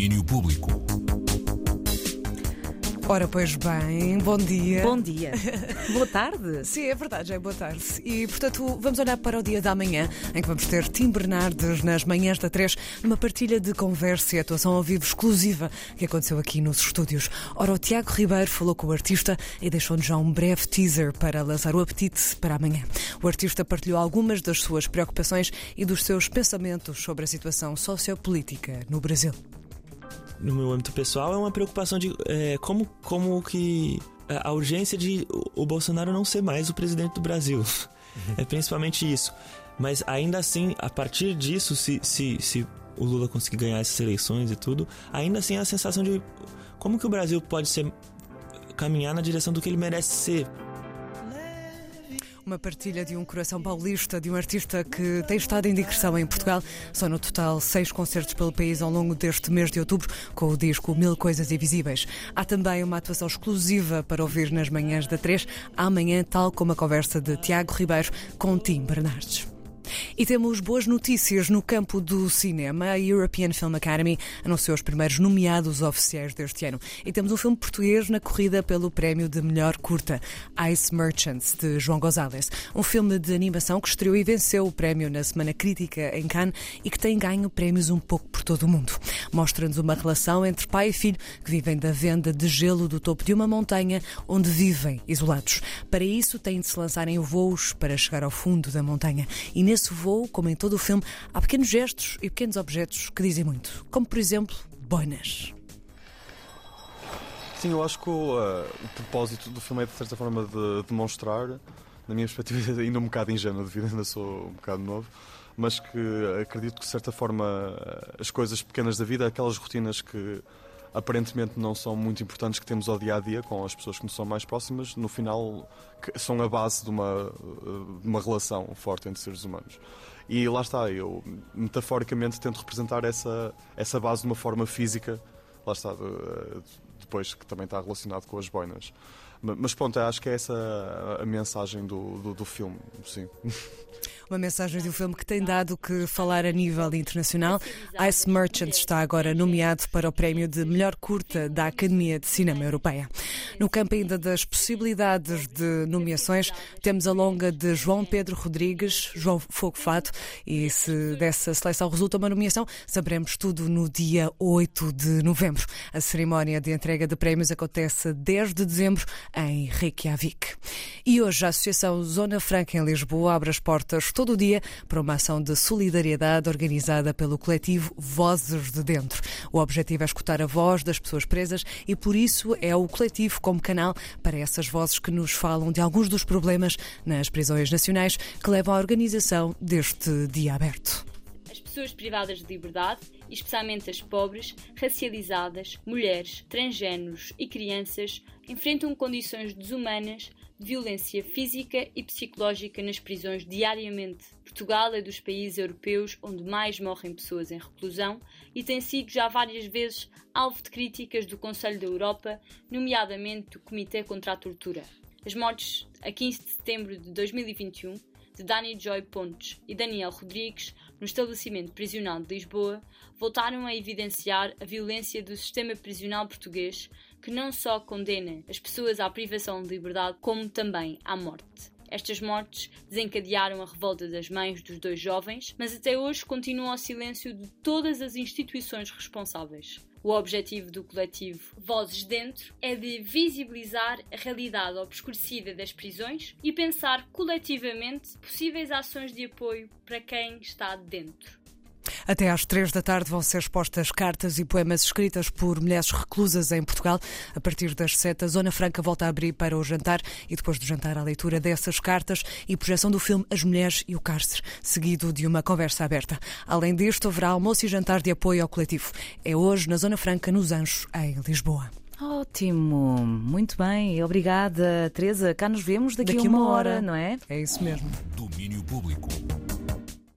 Domínio Público. Ora, pois bem, bom dia. Bom dia. Boa tarde. Sim, é verdade, já é boa tarde. E, portanto, vamos olhar para o dia da manhã, em que vamos ter Tim Bernardes nas manhãs da 3, numa partilha de conversa e atuação ao vivo exclusiva que aconteceu aqui nos estúdios. Ora, o Tiago Ribeiro falou com o artista e deixou-nos já um breve teaser para lançar o apetite para amanhã. O artista partilhou algumas das suas preocupações e dos seus pensamentos sobre a situação sociopolítica no Brasil no meu âmbito pessoal é uma preocupação de é, como, como que a urgência de o Bolsonaro não ser mais o presidente do Brasil. Uhum. É principalmente isso. Mas ainda assim, a partir disso, se, se, se o Lula conseguir ganhar essas eleições e tudo, ainda assim a sensação de como que o Brasil pode ser caminhar na direção do que ele merece ser uma partilha de um coração paulista, de um artista que tem estado em digressão em Portugal. São no total seis concertos pelo país ao longo deste mês de outubro, com o disco Mil Coisas Invisíveis. Há também uma atuação exclusiva para ouvir nas manhãs da 3, amanhã, tal como a conversa de Tiago Ribeiro com Tim Bernardes. E temos boas notícias no campo do cinema. A European Film Academy anunciou os primeiros nomeados oficiais deste ano. E temos um filme português na corrida pelo prémio de melhor curta, Ice Merchants, de João Gonzalez. Um filme de animação que estreou e venceu o prémio na Semana Crítica em Cannes e que tem ganho prémios um pouco por todo o mundo. Mostra-nos uma relação entre pai e filho que vivem da venda de gelo do topo de uma montanha onde vivem isolados. Para isso, têm de se lançar em voos para chegar ao fundo da montanha. E nesse voo, como em todo o filme, há pequenos gestos e pequenos objetos que dizem muito, como por exemplo boinas. Sim, eu acho que uh, o propósito do filme é de certa forma de demonstrar, na minha perspectiva, ainda um bocado ingênuo, devido ainda sou um bocado novo, mas que acredito que de certa forma as coisas pequenas da vida, aquelas rotinas que aparentemente não são muito importantes que temos ao dia a dia com as pessoas que nos são mais próximas, no final são a base de uma, de uma relação forte entre seres humanos. E lá está, eu metaforicamente tento representar essa, essa base de uma forma física, lá está, depois que também está relacionado com as boinas. Mas pronto, acho que é essa a mensagem do, do, do filme, sim. Uma mensagem de um filme que tem dado que falar a nível internacional. Ice Merchant está agora nomeado para o prémio de melhor curta da Academia de Cinema Europeia. No campo ainda das possibilidades de nomeações, temos a longa de João Pedro Rodrigues, João Fogo Fato, e se dessa seleção resulta uma nomeação, saberemos tudo no dia 8 de novembro. A cerimónia de entrega de prémios acontece 10 de dezembro em Reykjavik. E hoje a Associação Zona Franca em Lisboa abre as portas todo o dia para uma ação de solidariedade organizada pelo coletivo Vozes de Dentro. O objetivo é escutar a voz das pessoas presas e por isso é o coletivo como canal para essas vozes que nos falam de alguns dos problemas nas prisões nacionais que levam à organização deste dia aberto. As pessoas privadas de liberdade, especialmente as pobres, racializadas, mulheres, transgêneros e crianças, enfrentam condições desumanas de violência física e psicológica nas prisões diariamente. Portugal é dos países europeus onde mais morrem pessoas em reclusão e tem sido já várias vezes alvo de críticas do Conselho da Europa, nomeadamente do Comitê contra a Tortura. As mortes a 15 de setembro de 2021 de Dani Joy Pontes e Daniel Rodrigues no estabelecimento prisional de Lisboa voltaram a evidenciar a violência do sistema prisional português que não só condena as pessoas à privação de liberdade, como também à morte. Estas mortes desencadearam a revolta das mães dos dois jovens, mas até hoje continua o silêncio de todas as instituições responsáveis. O objetivo do coletivo Vozes Dentro é de visibilizar a realidade obscurecida das prisões e pensar coletivamente possíveis ações de apoio para quem está dentro. Até às três da tarde vão ser expostas cartas e poemas escritas por mulheres reclusas em Portugal. A partir das sete, a Zona Franca volta a abrir para o jantar e depois do jantar a leitura dessas cartas e projeção do filme As Mulheres e o Cárcere, seguido de uma conversa aberta. Além disto, haverá almoço e jantar de apoio ao coletivo. É hoje na Zona Franca, nos Anjos, em Lisboa. Ótimo, muito bem, obrigada, Teresa. Cá nos vemos daqui, daqui a uma, uma hora, hora, não é? É isso mesmo. Domínio Público.